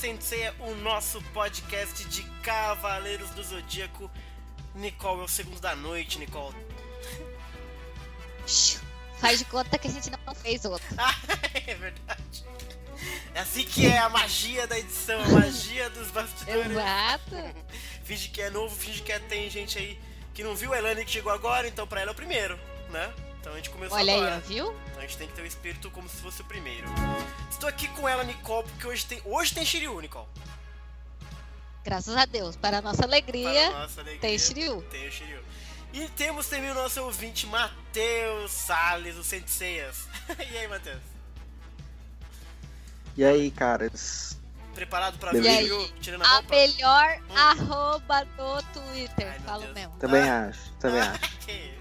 Sensei, o nosso podcast de Cavaleiros do Zodíaco. Nicole, é o segundo da noite, Nicole. Faz de conta que a gente não fez outro. é verdade. É assim que é a magia da edição, a magia dos bastidores. Exato. finge que é novo, finge que é, tem gente aí que não viu a Elane que chegou agora, então pra ela é o primeiro, né? Então a gente começou Olha agora. aí, viu? Então a gente tem que ter o espírito como se fosse o primeiro. Estou aqui com ela, Nicole, porque hoje tem. Hoje tem Shiryu, Nicole. Graças a Deus. Para a nossa alegria, Para a nossa alegria, tem Shiryu. Tem o Shiryu. E temos também o nosso ouvinte, Matheus Salles, o Senseias. e aí, Matheus? E aí, caras? Preparado pra ver o aí, Shiryu tirando a A roupa? melhor Hum. arroba do Twitter. Ai, Falo Deus. mesmo. Também Ah. acho, também acho. que isso.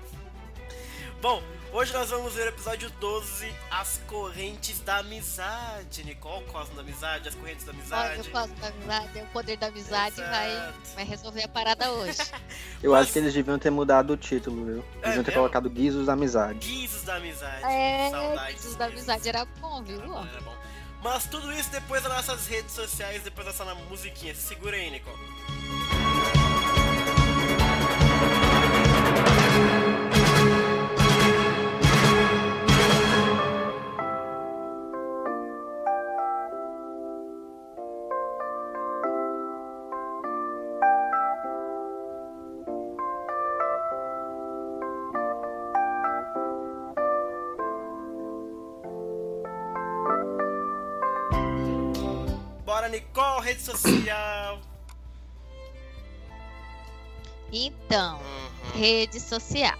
Bom, hoje nós vamos ver o episódio 12, As Correntes da Amizade. Nicole, Cosmo da Amizade, As Correntes da Olha, Amizade. eu gosto da amizade, o poder da amizade vai, Exato. vai resolver a parada hoje. Eu Mas- acho que eles deviam ter mudado o título, viu? Eles É deviam ter mesmo? colocado Guizos da Amizade. Guizos da Amizade. É, Saudades. Jesus da amizade era bom, viu? Era bom, era bom. Mas tudo isso depois das nossas redes sociais, depois dessa musiquinha. Se segura aí, Nicole. Rede social. Então, Uhum. redes sociais.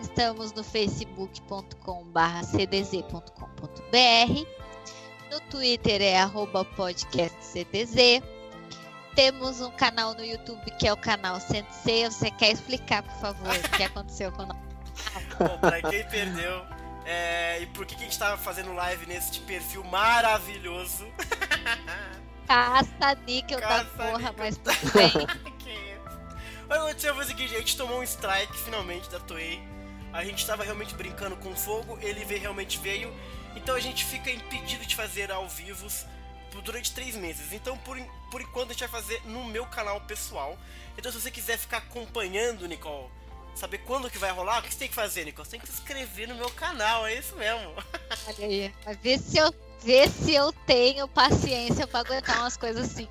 Estamos no facebook.com.br cdz.com.br. No Twitter é arroba podcastcdz. Temos um canal no YouTube que é o canal Sensei. Você quer explicar, por favor, o que aconteceu com o nosso Bom, pra quem perdeu, é, e por que, que a gente tava fazendo live nesse perfil maravilhoso? caça-níquel da porra, mas tudo bem. que isso? Que aconteceu foi o seguinte, a gente tomou um strike finalmente da Toei. A gente tava realmente brincando com fogo, ele veio, realmente veio. Então a gente fica impedido de fazer ao vivo por- durante três meses. Então por, por enquanto a gente vai fazer no meu canal pessoal. Então se você quiser ficar acompanhando, Nicole, saber quando que vai rolar, o que você tem que fazer, Nicole? Você tem que se inscrever no meu canal, é isso mesmo. Olha aí. Mas vê se eu, vê se eu tenho paciência pra aguentar umas coisas assim.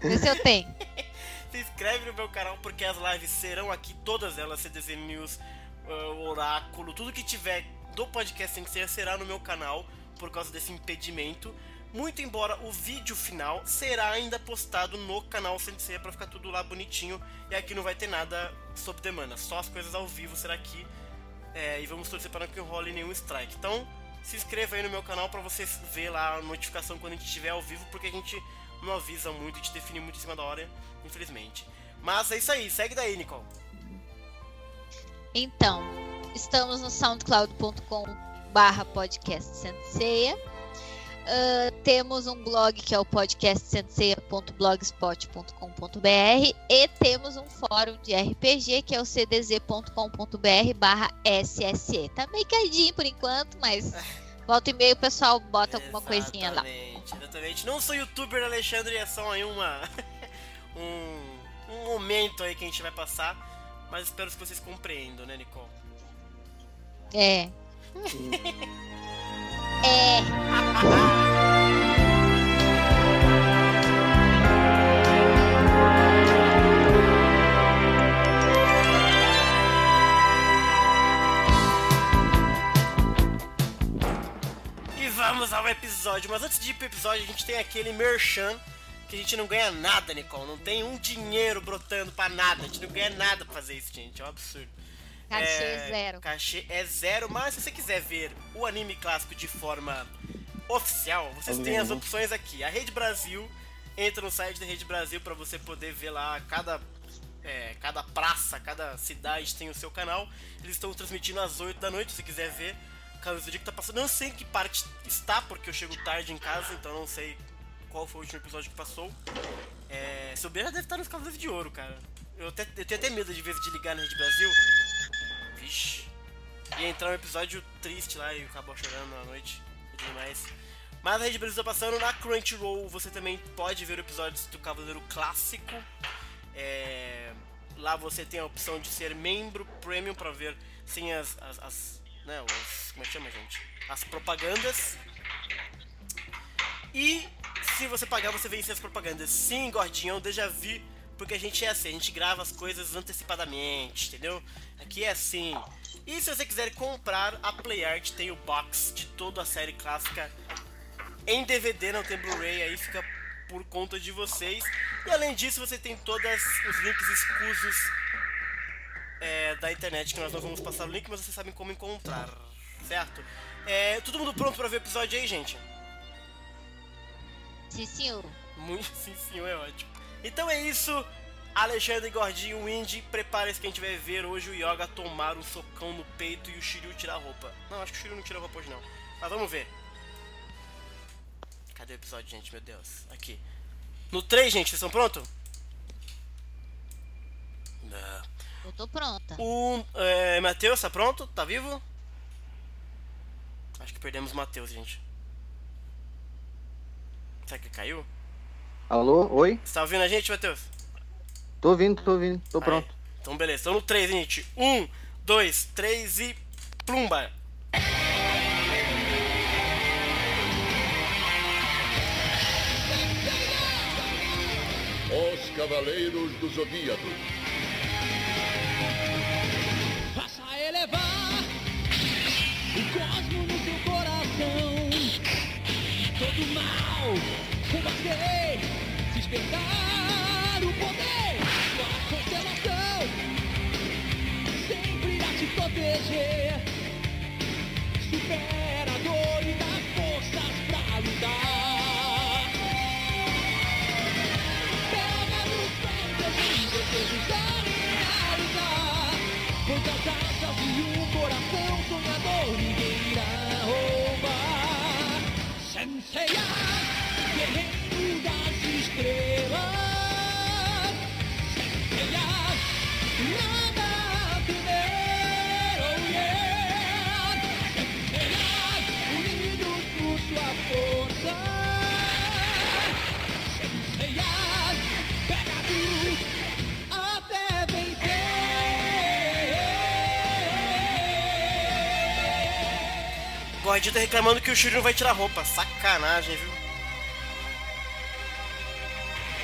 Vê se eu tenho. Se inscreve no meu canal porque as lives serão aqui, todas elas, CDZ News, uh, Oráculo, tudo que tiver do podcast sem ser será no meu canal por causa desse impedimento. Muito embora o vídeo final será ainda postado no canal Sensei para ficar tudo lá bonitinho e aqui não vai ter nada sob demanda, só as coisas ao vivo será aqui é, e vamos torcer para que não role nenhum strike. Então se inscreva aí no meu canal para você ver lá a notificação quando a gente estiver ao vivo, porque a gente não avisa muito, a gente define muito em cima da hora, infelizmente. Mas é isso aí, segue daí, Nicole. Então, estamos no soundcloud.com barra podcast Senseia. Ah, temos um blog que é o podcastsenseia.blogspot.com.br e temos um fórum de RPG que é o cdz.com.br barra SSE. Tá meio caidinho por enquanto, mas volta e meio o pessoal bota alguma coisinha lá. Exatamente. Não sou youtuber, Alexandre, é só aí uma. um, um momento aí que a gente vai passar. Mas espero que vocês compreendam, né, Nicole? É. é. Episódio. Mas antes de ir pro episódio, a gente tem aquele merchan que a gente não ganha nada, Nicole. Não tem um dinheiro brotando pra nada. A gente não ganha nada pra fazer isso, gente. É um absurdo. Cachê É, zero. Cachê é zero, mas se você quiser ver o anime clássico de forma oficial, vocês têm as Uhum. opções aqui. A Rede Brasil, entra no site da Rede Brasil para você poder ver lá cada, é, cada praça, cada cidade tem o seu canal. Eles estão transmitindo às 8 da noite, se você quiser ver. Dia que tá passando, não sei em que parte está, porque eu chego tarde em casa, então não sei qual foi o último episódio que passou. É, se eu já deve estar nos Cavaleiros de Ouro, cara. Eu, até, eu tenho até medo de vezes de ligar na Rede Brasil. Vixe. Ia entrar um episódio triste lá e acabou chorando à noite e tudo mais. Mas a Rede Brasil tá passando na Crunchyroll. Você também pode ver episódios do Cavaleiro Clássico. É, Lá você tem a opção de ser membro premium para ver sem as, as, as né, os, como é que chama, gente? As propagandas. E se você pagar, você vence as propagandas. Sim, gordinho, eu déjà vu, porque a gente é assim, a gente grava as coisas antecipadamente, entendeu? Aqui é assim. E se você quiser comprar, a PlayArt tem o box de toda a série clássica em DVD, não tem Blu-ray, aí fica por conta de vocês. E além disso, você tem todos os links escusos é, da internet que nós não vamos passar o link, mas vocês sabem como encontrar, certo? É, todo mundo pronto para ver o episódio aí, gente? Sim, senhor. Muito sim, senhor, é ótimo. Então é isso. Alexandre Gordinho, Indy, prepare-se que a gente vai ver hoje o Yoga tomar um socão no peito e o Shiryu tirar a roupa. Não, acho que o Shiryu não tira a roupa hoje não. Mas vamos ver. Cadê o episódio, gente? Meu Deus. Aqui. No 3, gente, vocês estão prontos? Não. Eu tô pronta. O é, Matheus, tá pronto? Tá vivo? Acho que perdemos o Matheus, gente. Será que ele caiu? Alô? Oi? Você tá ouvindo a gente, Matheus? Tô ouvindo, tô ouvindo, tô Aí. pronto. Então beleza, então no 3, hein, gente. 1, 2, 3 e plumba! Os Cavaleiros do Zodíaco. Todo mal combater, despertar o poder. Sua constelação sempre a te proteger. Supera a dor e dá forças pra lutar. Pega nos pés e desejos a realizar. Quantas asas e um coração sonhador ninguém Gordinho tá reclamando que o Shiryu não vai tirar roupa. Sacanagem, viu?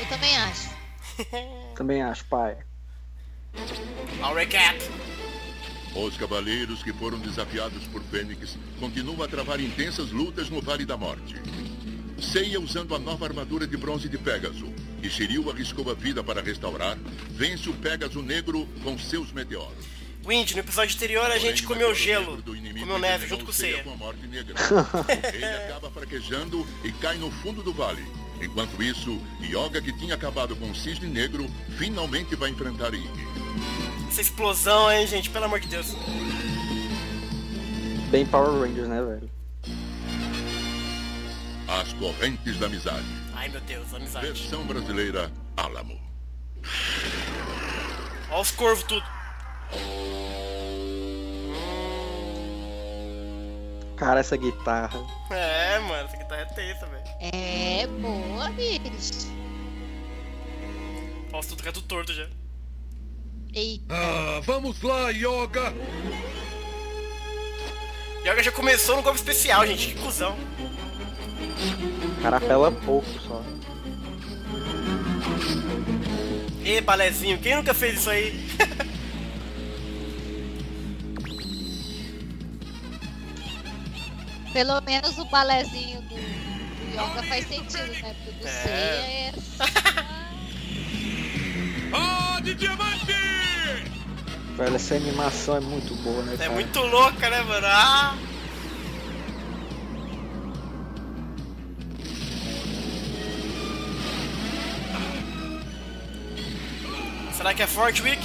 Também acho. Também acho, pai. Ao recap. Os cavaleiros que foram desafiados por Fênix continuam a travar intensas lutas no Vale da Morte. Seiya, usando a nova armadura de bronze de Pégaso, e Shiryu arriscou a vida para restaurar, vence o Pégaso Negro com seus meteoros. Wind, no episódio anterior a gente Porém, comeu o meteoro gelo, negro do inimigo comeu neve junto com o Seiya Seiya. com a morte negra. Ele acaba fraquejando e cai no fundo do vale. Enquanto isso, Yoga, que tinha acabado com o Cisne Negro, finalmente vai enfrentar Iggy. Essa explosão, hein, gente? Pelo amor de Deus. Bem Power Rangers, né, velho? As Correntes da Amizade. Ai, meu Deus, amizade. Versão brasileira, Álamo. Ó os corvos tudo. Cara, essa guitarra. É, mano, essa guitarra é tensa, velho. É boa, bicho. Que é tudo torto já. Eita. Ah, vamos lá, Yoga! Yoga já começou no golpe especial, gente. Que cuzão. O cara apela pouco só. Ê, balezinho, quem nunca fez isso aí? Pelo menos o balézinho do, do Yoga faz sentido, né? Porque do É. Ah, de diamante! Velho, essa animação é muito boa, né, É cara? muito louca, né, mano? Ah! Será que é forte, Wick?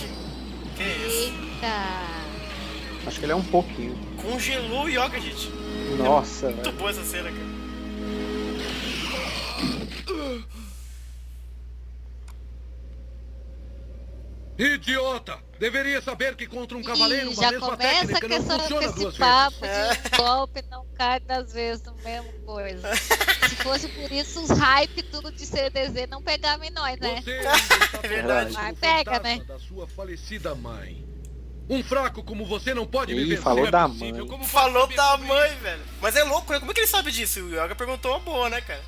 Que isso? Eita. Acho que ele é um pouquinho. Congelou o Yoga, gente. Nossa, Muito velho. boa essa cena, cara. Idiota! Deveria saber que contra um cavaleiro Ih, uma já mesma começa técnica com, não com funciona esse duas papo vezes. de um golpe não cai das vezes no mesmo coisa. Se fosse por isso, os hype tudo de CDZ não pegava em nós, né? Você ainda está É verdade. Mas pega, né? da sua falecida mãe. Um fraco como você não pode me Ih, vencer. falou é da mãe. Como Falou da mãe, velho. Mas é louco, né? Como é que ele sabe disso? O Yoga perguntou uma boa, né, cara?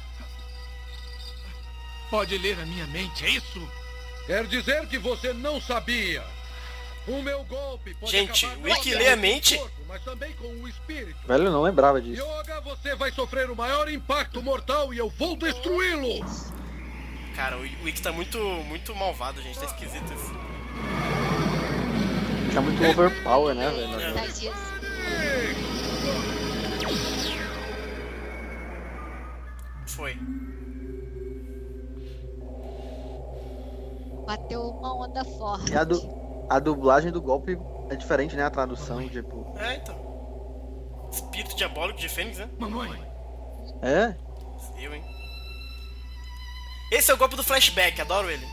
Pode ler a minha mente, é isso? Quer dizer que você não sabia. O meu golpe pode Gente, o Wiki não lê a mente? corpo, mas também com o espírito. Velho, eu não lembrava disso. Yoga, você vai sofrer o maior impacto mortal e eu vou destruí-lo. Cara, o Wiki tá muito, muito malvado, gente. Tá esquisito isso. Tá muito overpower, né, velho? É. Foi. Bateu uma onda forte. E a, du a dublagem do golpe é diferente, né? A tradução, tipo. É, então. Espírito diabólico de Fênix, né? Mamãe, É? Eu, hein? Esse é o golpe do flashback, adoro ele.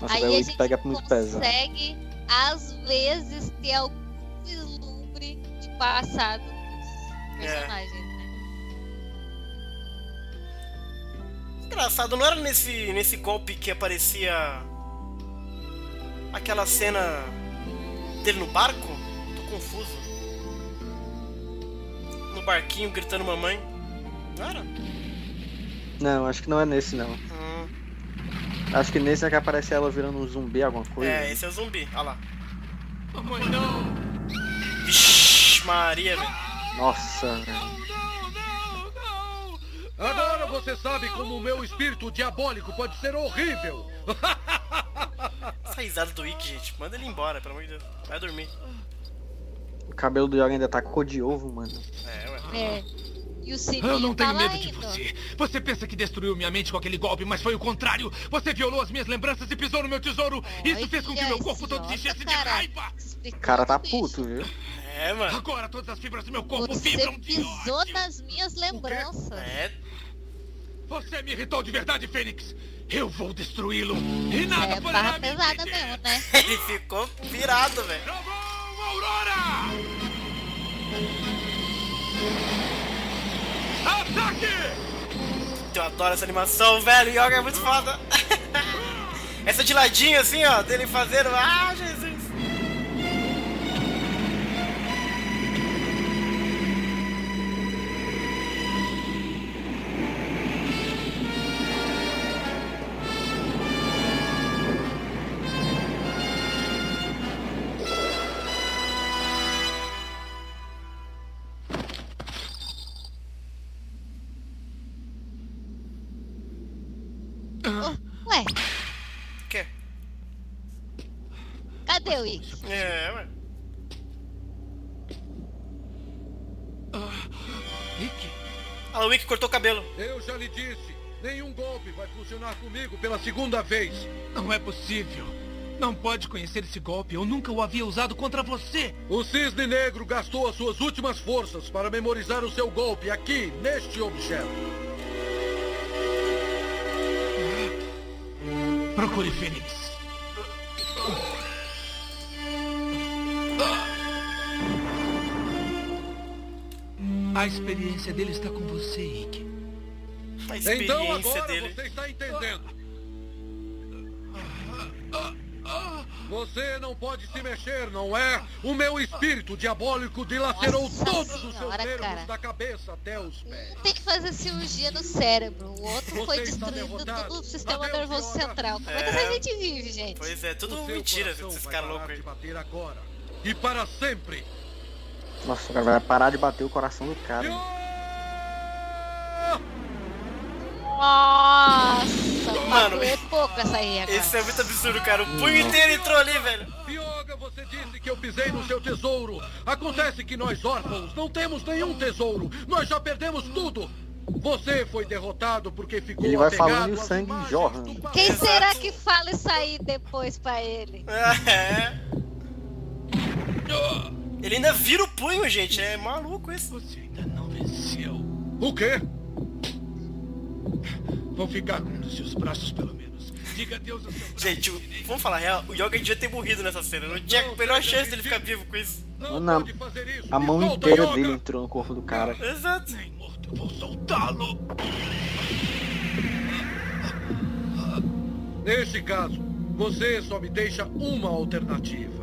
Nossa, Aí a gente pega muito consegue, às vezes, ter algum vislumbre de passado dos É. personagens, né? Engraçado, não era nesse, nesse golpe que aparecia aquela cena dele no barco? Tô confuso. No barquinho gritando mamãe. Não era? Não, acho que não é nesse, não. Hum, Acho que nesse é que aparece ela virando um zumbi, alguma coisa. é, esse é o zumbi. Olha lá. mamãe, não. Vixe, Maria, velho. Nossa, velho. Não, não, não. Agora você sabe como o meu espírito diabólico pode ser horrível. Essa risada do Wiki, gente. Manda ele embora, pelo amor de Deus. Vai dormir. O cabelo do Yoga ainda tá cor de ovo, mano. É, ué. É. E o Eu não tá tenho lá medo de você. Você pensa que destruiu minha mente com aquele golpe, mas foi o contrário. Você violou as minhas lembranças e pisou no meu tesouro. Isso fez com que meu corpo todo se esse enchesse de raiva. O cara tá puto, viu? É, mano. Agora todas as fibras do meu corpo Você vibram de pisou ódio. nas minhas lembranças. É. Você me irritou de verdade, Fênix. Eu vou destruí-lo. E nada É poderá me pesada mesmo, né? Ele ficou virado, velho. Trovão, Aurora! Ataque! Eu adoro essa animação, velho. Yoga é muito foda. essa de ladinho, assim, ó, dele fazendo. Ah, Jesus. Cadê o Ix? É, ué. Nick, Ah, o cortou o cabelo. eu já lhe disse. Nenhum golpe vai funcionar comigo pela segunda vez. Não é possível. Não pode conhecer esse golpe. Eu nunca o havia usado contra você. O Cisne Negro gastou as suas últimas forças para memorizar o seu golpe aqui, neste objeto. Procure Fênix. A experiência dele está com você, Ike. A Então experiência agora dele. você está entendendo. Você não pode se mexer, não é? O meu espírito diabólico dilacerou Nossa todos os seus senhora, nervos cara. da cabeça até os pés. Um tem que fazer cirurgia no cérebro, o outro Você foi destruindo todo o sistema Adeus, nervoso Yoga. central. Como é que essa gente vive, gente? Pois é, tudo mentira, esses vai caras loucos. E para sempre. Nossa, cara, vai parar de bater o coração do cara. Nossa, Mano, é pouco essa aí agora. Esse é muito absurdo, cara. O punho inteiro entrou ali, velho. Yoga, você disse que eu pisei no seu tesouro. Acontece que nós órfãos não temos nenhum tesouro. Nós já perdemos tudo. Você foi derrotado porque ficou Ele vai apegado falando e o sangue jorra. Quem será que fala isso aí depois pra ele? É. Ele ainda vira o punho, gente. É maluco isso. Você ainda não venceu. O quê? Vou ficar com um dos seus braços, pelo menos. Diga adeus ao seu braço. Gente, o- vamos falar a real, o Yoga devia ter morrido nessa cena. Não tinha a menor chance dele ficar vivo com isso. Não Não, pode fazer isso. A mão solta, inteira Yoga. dele entrou no corpo do cara. Exato. Morto, eu vou soltá-lo. Nesse caso, você só me deixa uma alternativa.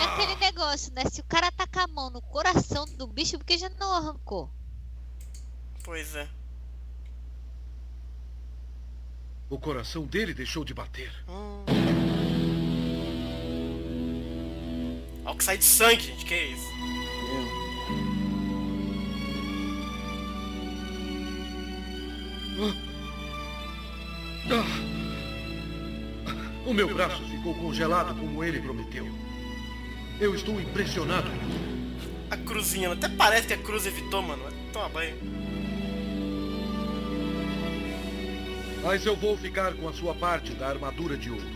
É aquele negócio, né? Se o cara com a mão no coração do bicho, por que já não arrancou? Pois é. O coração dele deixou de bater. Hum. Olha o que sai de sangue, gente. Que é isso? Ah. O meu braço ficou congelado como ele prometeu. Eu estou impressionado. A cruzinha. Até parece que a cruz evitou, mano. Toma banho. Mas eu vou ficar com a sua parte da armadura de ouro.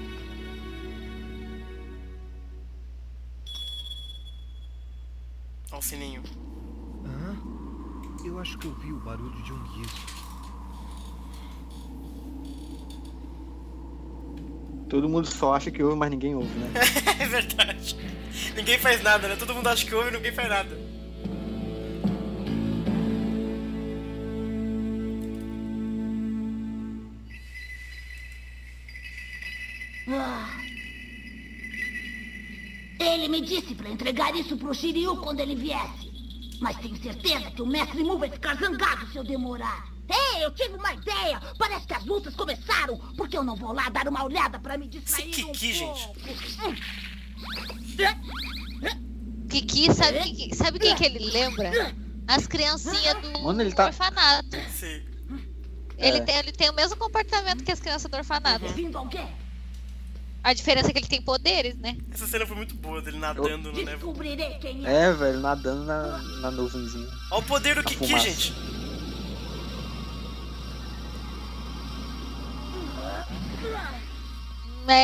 Olha o sininho. Eu acho que eu vi o barulho de um guiso. Todo mundo só acha que ouve, mas ninguém ouve, né? é verdade. Ninguém faz nada, né? Todo mundo acha que ouve e ninguém faz nada. Ah. Ele me disse para entregar isso pro Shiryu quando ele viesse. Mas tenho certeza que o mestre Mu vai ficar zangado se eu demorar. Ei, eu tive uma ideia! Parece que as lutas começaram! Porque eu não vou lá dar uma olhada para me distrair Esse um Kiki, gente. pouco? Kiki, sabe, sabe quem que ele lembra? As criancinhas do, Mano, ele do tá- orfanato. Sim. Ele, É. tem, ele tem o mesmo comportamento que as crianças do orfanato. Vindo alguém? A diferença é que ele tem poderes, né? Essa cena foi muito boa dele nadando no névoa. Descobrirei quem é. É, velho, nadando na, na nuvenzinha. Olha o poder do Kiki, gente. Meu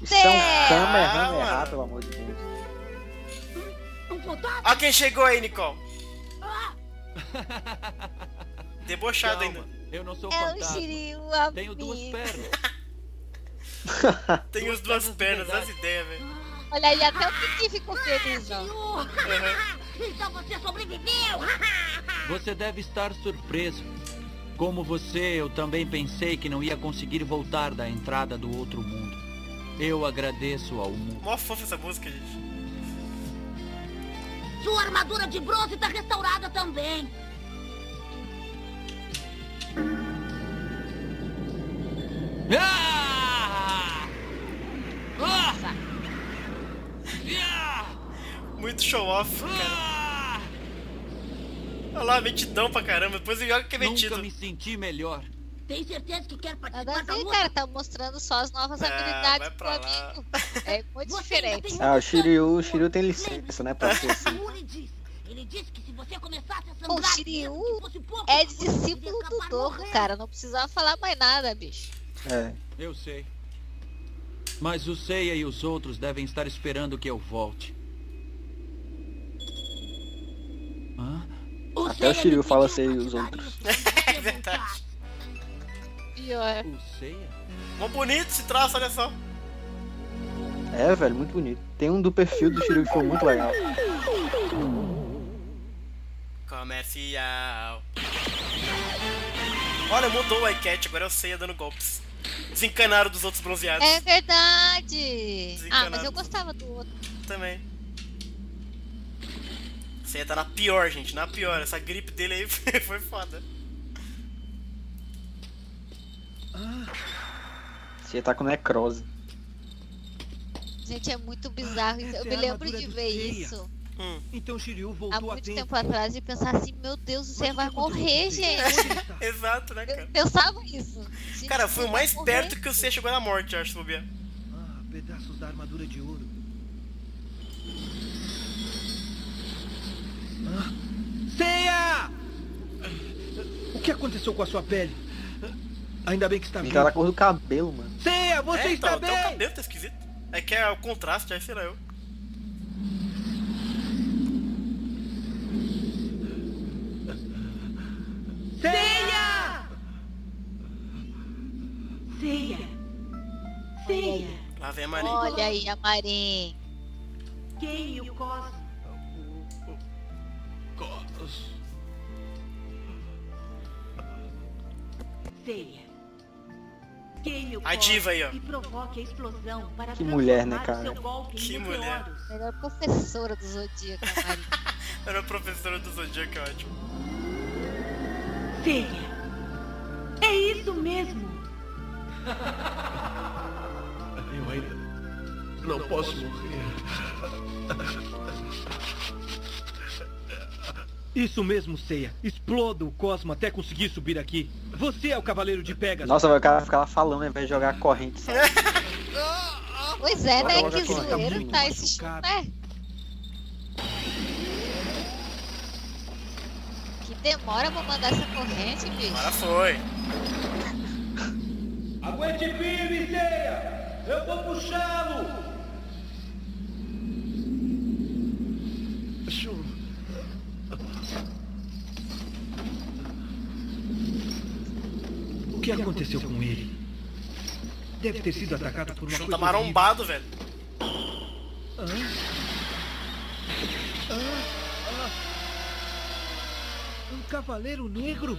Isso é um Deus! Kamehameha, pelo amor de Deus. Olha quem chegou aí, Nicole. Debochado Calma, ainda. eu não sou É o fantasma. Tenho duas pernas. Duas os duas pernas as ideias, velho. Olha aí, até o Kiki ficou feliz, ó. Então você sobreviveu! Você deve estar surpreso. Como você, eu também pensei que não ia conseguir voltar da entrada do outro mundo. Eu agradeço ao mundo. Mó fofa essa música, gente. Sua armadura de bronze tá restaurada também. Ah! Ah! Ah! Muito show off, cara. Olha lá, mentidão pra caramba. Depois o Yoga que é mentido. Nunca me senti melhor. Tem certeza que quer participar a da luta? cara. Tá mostrando só as novas Ah, habilidades pro pra lá. amigo. É muito Você diferente. Ah, o Shiryu, o. Shiryu tem licença, né, pra ser assim. Ele disse que se você começasse a O sangrar... Shiryu pouco, É discípulo do morrendo. cara. Não precisava falar mais nada, bicho. É. Eu sei. Mas o Seiya e os outros devem estar esperando que eu volte. Hã? O Até o Shiryu fala sei pra os outros. É verdade. Pior. O Seiya? Mó bonito esse traço, olha só. É, velho, muito bonito. Tem um do perfil do Shiryu que ficou muito legal. Comercial. Olha, mudou o iCat, agora é o Seiya dando golpes. Desencanaram dos outros bronzeados. É verdade. Ah, mas eu gostava do outro. Também. Seiya tá na pior, gente, na pior. Essa gripe dele aí foi, foda. Você tá com necrose. Gente, é muito bizarro. isso. Eu me é lembro de ver isso Hum. Então Shiryu há voltou a muito tempo. tempo atrás e pensar assim: meu Deus, você Mas vai morrer, gente. Tá? Exato, né, Eu cara? pensava isso. Gente, Cara, você foi o mais morrer. perto que o Seiya chegou na morte, eu acho, se bobear. Ah, pedaços da armadura de ouro. Ceia! O que aconteceu com a sua pele? Ainda bem que está vivo. Cara, a cor o cabelo, mano. Ceia, você é, está então, bem? Até o cabelo tá esquisito. É que é o contraste, aí sei lá eu. Ceia! Ceia! Ceia! Lá vem a Marinha. Olha aí a Marinha. Quem o Cosmo? Ceia. Quem o A diva aí, ó. E provoque a explosão para Que mulher, né, cara? seu golpe em Que mulher. Melhor professora do Zodíaco. Era a professora do Zodíaco, é ótimo. Ceia. É isso mesmo. Eu ainda não posso morrer. Isso mesmo, Ceia. Exploda o Cosmo até conseguir subir aqui. Você é o Cavaleiro de Pegasus. Nossa, vai o cara ficar lá falando ao invés de jogar a corrente, sabe? Pois é, né? Que tá zoeiro tá esse machucado. né? Que demora pra mandar essa corrente, bicho. Agora foi. Aguente firme, Ceia! Eu vou puxá-lo! Shun. O que aconteceu com ele? Deve ter sido atacado por uma coisa marombado, velho. Um cavaleiro negro?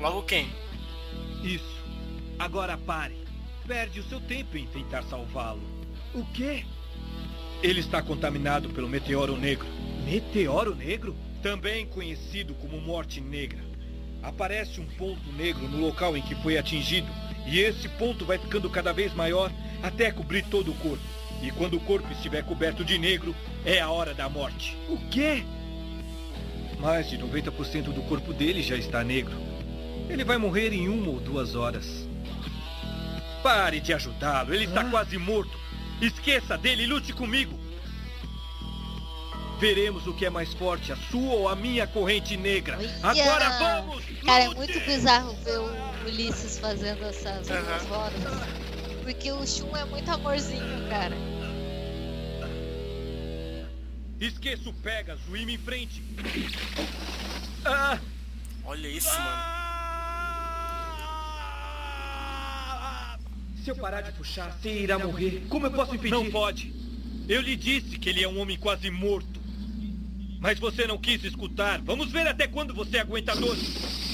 Logo quem? Isso. Agora pare. Perde o seu tempo em tentar salvá-lo. O quê? Ele está contaminado pelo meteoro negro. Meteoro negro? Também conhecido como morte negra. Aparece um ponto negro no local em que foi atingido, e esse ponto vai ficando cada vez maior até cobrir todo o corpo. E quando o corpo estiver coberto de negro, é a hora da morte. O quê? Mais de 90% do corpo dele já está negro. Ele vai morrer em uma ou duas horas. Pare de ajudá-lo, ele está quase morto. Esqueça dele e lute comigo. Veremos o que é mais forte, a sua ou a minha corrente negra. Olha! Agora vamos! Cara, é muito bizarro ver o Ulisses fazendo essas duas horas. Porque o Shun é muito amorzinho, cara. Esqueça o Pegasus e me enfrente. Ah! Olha isso, mano. Se eu parar de puxar, você irá morrer. Como eu posso impedir? Não pode. Eu lhe disse que ele é um homem quase morto. Mas você não quis escutar. Vamos ver até quando você aguenta a dor.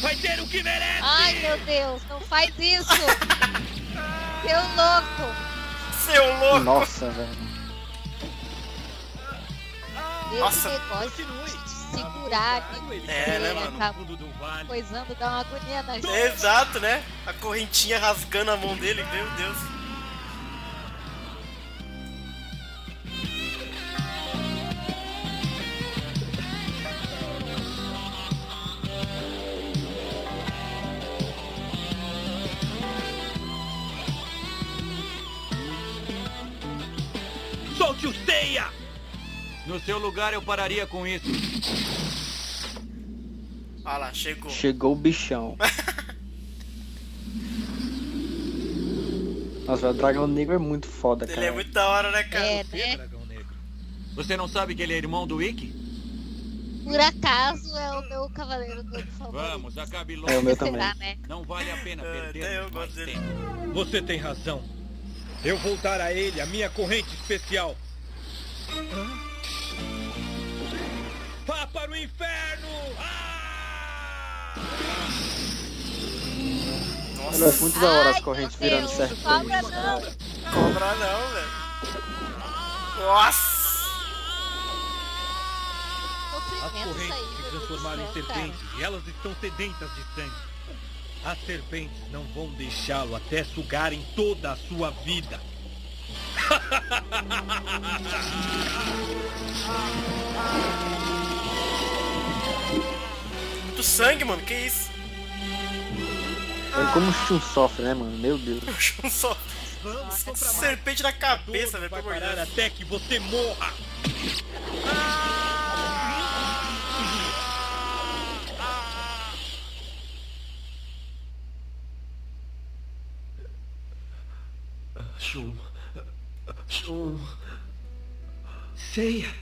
Vai ter o que merece! Ai, meu Deus, não faz isso! Seu louco! Seu louco! Nossa, velho. Nossa, negócio segurar ali, É, né, mano? acaba Fundo do vale. coisando, dá uma agonia na gente. Exato, né? A correntinha rasgando a mão dele, meu Deus. No seu lugar eu pararia com isso. Olha lá, chegou. Chegou o bichão. Nossa, o dragão negro é muito foda, cara. Ele é muito da hora, né, cara? É, Você, né? dragão negro. Você não sabe que ele é irmão do Ikki? Por acaso é o meu cavaleiro negro favorito. Vamos, acabe logo. É o meu Será, também. né? Não vale a pena É, perder eu mais tempo. Você tem razão. Eu vou dar a ele a minha corrente especial. Vá para o inferno! Ah! Eu acho muito da hora as correntes virando serpente. Cobra não! Cobra não, velho. Nossa! As correntes se transformaram em serpentes e elas estão sedentas de sangue. As serpentes não vão deixá-lo até sugarem toda a sua vida. Muito sangue, mano, que isso? Olha como o Shun sofre, né, mano? Meu Deus. O chão só. Serpente na cabeça, velho, vai parar Deus. até que você morra. Shun. Shun.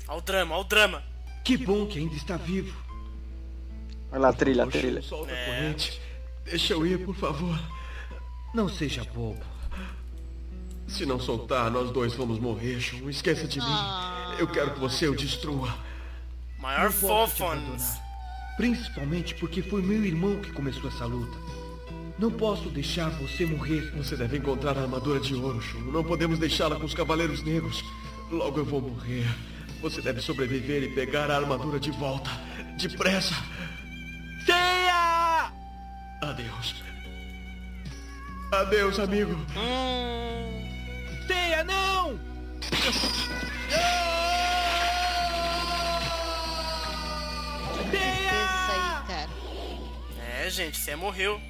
Olha o drama, olha o drama. que bom que ainda está vivo. Olha lá trilha, a Shun, trilha. solta a É. corrente. Deixa eu ir, por favor. Não seja bobo. Se não soltar, nós dois vamos morrer, Shun. Esqueça de mim. Ah. Eu quero que você o destrua. Maior abandonar. Principalmente porque foi meu irmão que começou essa luta. Não posso deixar você morrer. Você deve encontrar a armadura de ouro, Shun. Não podemos deixá-la com os Cavaleiros Negros. Logo eu vou morrer. Você deve sobreviver e pegar a armadura de volta. Depressa. Adeus. Adeus, amigo. Hum, Ceia, não! Isso aí, cara. é, gente, você morreu.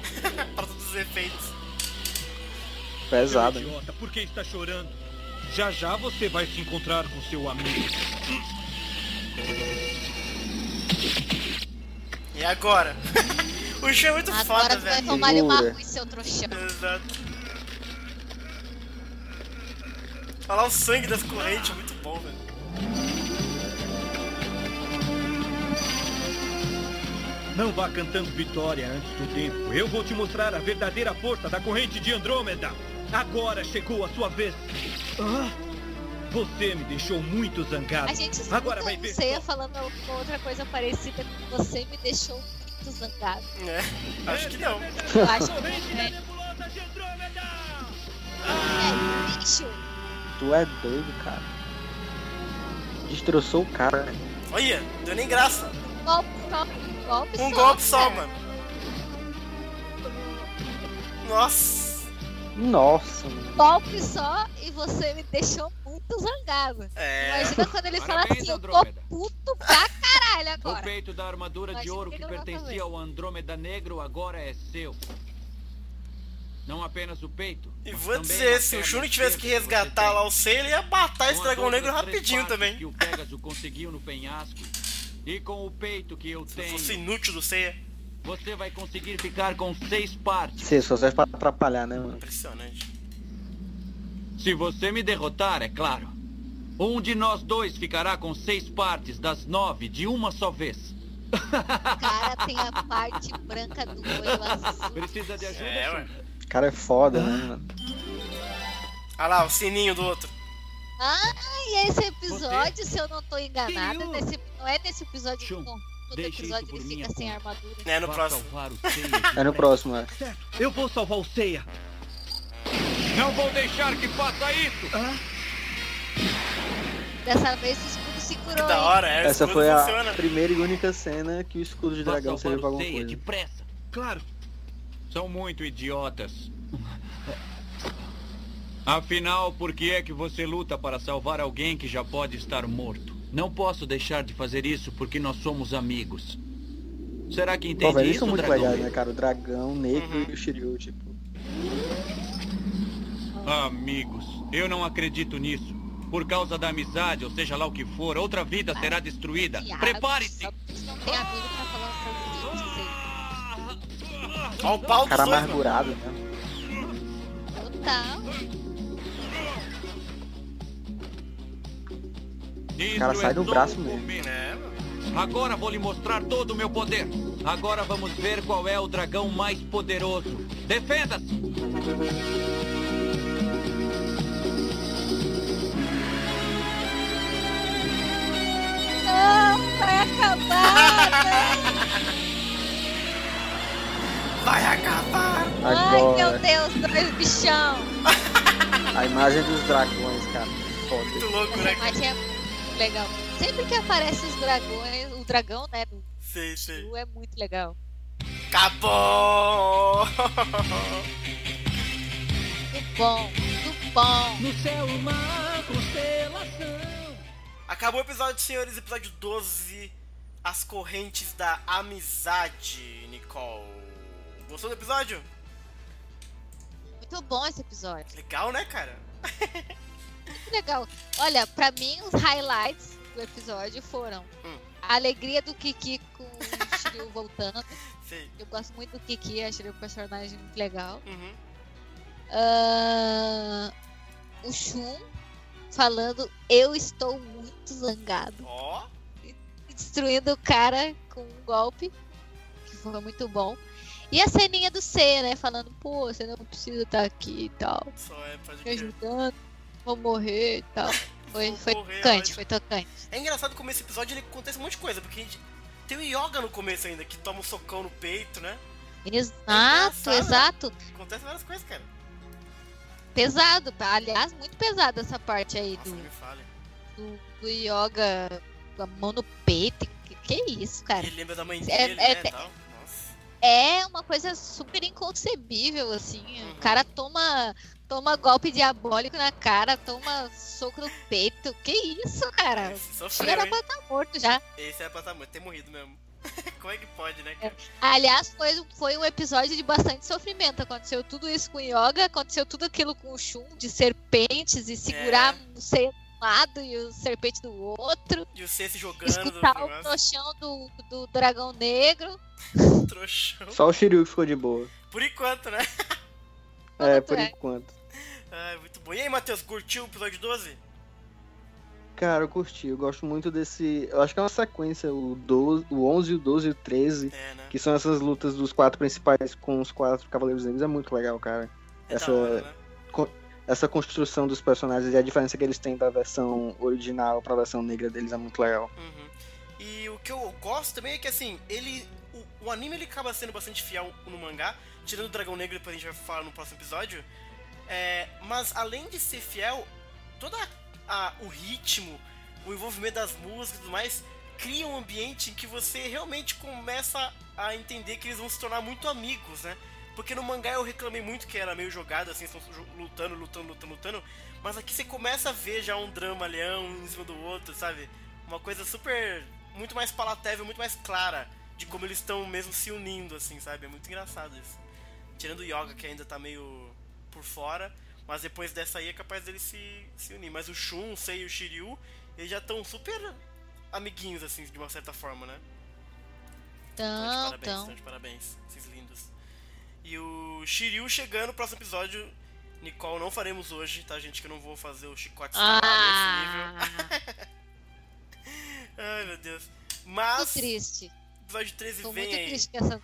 pra todos os efeitos. Pesado, Seu idiota, por que está chorando? Já já você vai se encontrar com seu amigo. E agora? o show é muito Agora foda, tu vai velho. tomar uma ruim, seu trouxão. Exato. Olha lá o sangue das correntes, muito bom, velho. Não vá cantando vitória antes do tempo. Eu vou te mostrar a verdadeira força da corrente de Andrômeda. Agora chegou a sua vez. Ah, você me deixou muito zangado. A gente Agora vai ver. Ceia falando alguma outra coisa parecida com você me deixou muito zangado. É, acho que não. Eu acho que Corrente da é. É, bicho. Tu é doido, cara. Destroçou o cara. Olha, deu nem graça. Golpe só. Golpe Um só, golpe só, cara. mano. Nossa. Nossa, mano. Golpe só e você me deixou muito zangado. É. Imagina quando ele fala Parabéns, assim, eu tô Andrômeda. puto pra caralho O agora. peito da armadura de ouro que que pertencia ao Andrômeda Negro agora é seu. Não apenas o peito. E vou dizer, se o Shun tivesse que resgatar tem. lá o Sei, ele ia matar esse dragão negro rapidinho também. Que o Pegasus conseguiu no penhasco. E com o peito que eu Se tenho, fosse inútil do Seiya. você vai conseguir ficar com seis partes. Você só serve pra atrapalhar, né, mano? Impressionante. Se você me derrotar, é claro. Um de nós dois ficará com seis partes das nove de uma só vez. O cara tem a parte branca do olho azul. Precisa de ajuda, É, ué. O cara é foda, né, mano? Olha lá, o sininho do outro. Ah, e esse episódio, se eu não tô enganada, nesse, não é nesse episódio Shun, que todo episódio ele fica sem conta. armadura. É, no próximo. Seiya É no próximo, é. Certo, eu vou salvar o Ceia. Não vou deixar que faça isso! Dessa vez o escudo se curou, Que da hora, é. Essa foi a funciona. primeira e única cena que o escudo de dragão serviu pra alguma coisa. depressa. Claro, São muito idiotas. Afinal, por que é que você luta para salvar alguém que já pode estar morto? Não posso deixar de fazer isso porque nós somos amigos. Será que entende Pô, velho, eles isso, são muito dragão? legais, né, cara? O dragão, negro Uhum. e o Shiryu, tipo. Amigos, eu não acredito nisso. Por causa da amizade, ou seja lá o que for, outra vida será destruída. Prepare-se! Amigo pra falar coisas. Olha o pau Cara amargurado, né? Total. Isso cara sai é do braço o mesmo. Agora vou lhe mostrar todo o meu poder. Agora vamos ver qual é o dragão mais poderoso. Defenda-se! Não, vai acabar, né? Vai acabar! Ai, meu Deus, dois bichão. a imagem dos dragões, cara. Muito Foda. louco, né? Essa imagem é muito legal. Sempre que aparece os dragões, o dragão, né, do Sei, sei. Yu é muito legal. Acabou! Muito bom, muito bom. no céu uma constelação. Acabou o episódio, senhores. Episódio 12. As correntes da amizade, Nicole. Gostou do episódio? Muito bom esse episódio. Legal, né, cara? Muito legal. Olha, pra mim, os highlights do episódio foram Hum. a alegria do Kiki com o Shiryu voltando. Sei. Eu gosto muito do Kiki, achei ele um personagem muito legal. Uhum. Ah, o Shun falando, eu estou muito zangado. Ó. destruindo o cara com um golpe, que foi muito bom. E a ceninha do C, né? Falando, pô, você não precisa estar aqui e tal. Só é, pode Me ajudando, vou morrer e tal. Foi, foi morrer, tocante, foi tocante. É engraçado como esse episódio ele acontece um monte de coisa, porque a gente tem o Yoga no começo ainda, que toma um socão no peito, né? Exato, engraçado, exato. Acontece várias coisas, cara. Pesado, tá? aliás, muito pesado essa parte aí Nossa, do, do, do yoga com a mão no peito. Que, que isso, cara? Ele lembra da mãe É- dele, é- né, tal. Nossa. É uma coisa super inconcebível, assim. Uhum. O cara toma, toma golpe diabólico na cara, toma soco no peito. Que isso, cara? Sofreu, era hein? pra estar morto já. Esse era pra tá, ter morrido mesmo. como é que pode, né, cara? Aliás, foi, foi um episódio de bastante sofrimento. Aconteceu tudo isso com o Yoga, aconteceu tudo aquilo com o Shun, de serpentes e segurar É. o ser de um lado e o serpente do outro. E o C se jogando Escutar no o trouxão do, do dragão negro. Trouxão. Só o Shiryu que ficou de boa. Por enquanto, né? É, por é? enquanto. Ai, muito bom. E aí, Matheus, curtiu o episódio 12? Cara, eu curti. Eu gosto muito desse. Eu acho que é uma sequência, o, 12, o 11, o 12 e o 13. É, né? Que são essas lutas dos quatro principais com os quatro Cavaleiros Negros. É muito legal, cara. É essa- hora, né? Essa construção dos personagens e a diferença que eles têm da versão original pra versão negra deles é muito legal. Uhum. E o que eu gosto também é que, assim, ele... O, o anime, ele acaba sendo bastante fiel no mangá. Tirando o Dragão Negro, depois a gente vai falar no próximo episódio. É, mas, além de ser fiel, todo a, o ritmo, o envolvimento das músicas e tudo mais, cria um ambiente em que você realmente começa a entender que eles vão se tornar muito amigos, né? Porque no mangá eu reclamei muito que era meio jogado, assim, estão lutando, lutando, lutando, lutando. Mas aqui você começa a ver já um drama leão um em cima do outro, sabe? Uma coisa super. muito mais palatável, muito mais clara de como eles estão mesmo se unindo, assim, sabe? É muito engraçado isso. Tirando o Yoga, que ainda tá meio por fora. Mas depois dessa aí é capaz deles se, se unir. Mas o Shun, o Sei e o Shiryu, eles já estão super amiguinhos, assim, de uma certa forma, né? Então, de Então, parabéns, então. de parabéns, esses lindos. E o Shiryu chegando no próximo episódio. Nicole, não faremos hoje, tá, gente? Que eu não vou fazer o chicote Ah, nesse nível. Ai, meu Deus. Mas, triste. episódio 13 Tô vem muito aí. triste essa.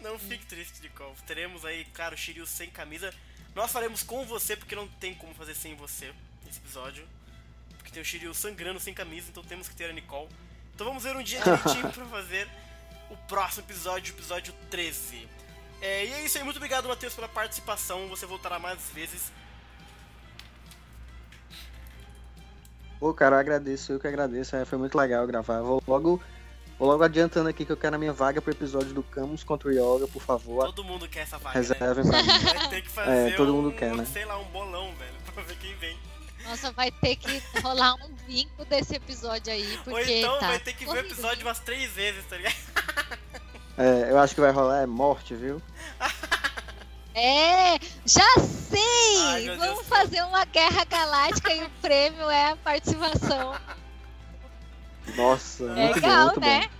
Não fique triste, Nicole. Teremos aí, claro, o Shiryu sem camisa. Nós faremos com você, porque não tem como fazer sem você esse episódio. Porque tem o Shiryu sangrando sem camisa, então temos que ter a Nicole. Então vamos ver um dia direitinho pra fazer o próximo episódio, o episódio 13. É, e é isso aí, muito obrigado, Matheus, pela participação. Você voltará mais vezes. Pô, cara, eu agradeço, eu que agradeço. é, foi muito legal gravar. Vou logo, vou logo adiantando aqui que eu quero a minha vaga pro episódio do Camus contra o Yoga, por favor. Todo mundo quer essa vaga, né? Reservem pra mim. Vai ter que fazer É, todo um, mundo quer, né? sei lá, um bolão, velho, pra ver quem vem. Nossa, vai ter que rolar um vinco desse episódio aí, porque Ou então tá vai ter que ver o episódio umas três vezes, tá ligado? É, eu acho que vai rolar é morte, viu? É, já sei! Ai, Vamos Deus. fazer uma guerra galáctica e o prêmio é a participação. Nossa, muito bom, Legal, muito né?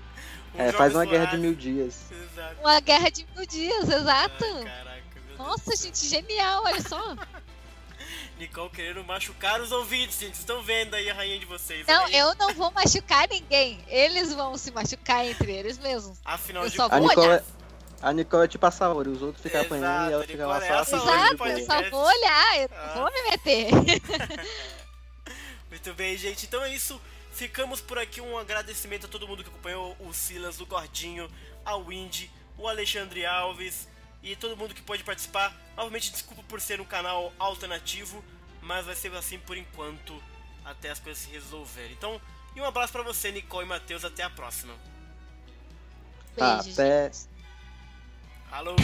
Um É, faz uma guerra de mil dias. Exato. Uma guerra de mil dias, exato. Ai, caraca, meu Deus Nossa, do céu. gente, genial, olha só. Nicole querendo machucar os ouvintes, gente. Vocês estão vendo aí a rainha de vocês. Não, aí. eu não vou machucar ninguém. Eles vão se machucar entre eles mesmos. Afinal eu de só A Nicole, é- a Nicole é tipo a Saori, os outros ficam Exato, apanhando e ela fica lá é só. Exato, eu só vou olhar, eu Ah. vou me meter. Muito bem, gente. Então é isso. Ficamos por aqui. Um agradecimento a todo mundo que acompanhou o Silas, o Gordinho, a Windy, o Alexandre Alves e todo mundo que pôde participar. Novamente, desculpa por ser um canal alternativo, mas vai ser assim por enquanto, até as coisas se resolverem. Então, e um abraço pra você, Nicole e Matheus. Até a próxima. Beijo, Até- gente. Alô!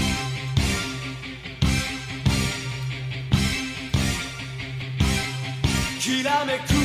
きらめく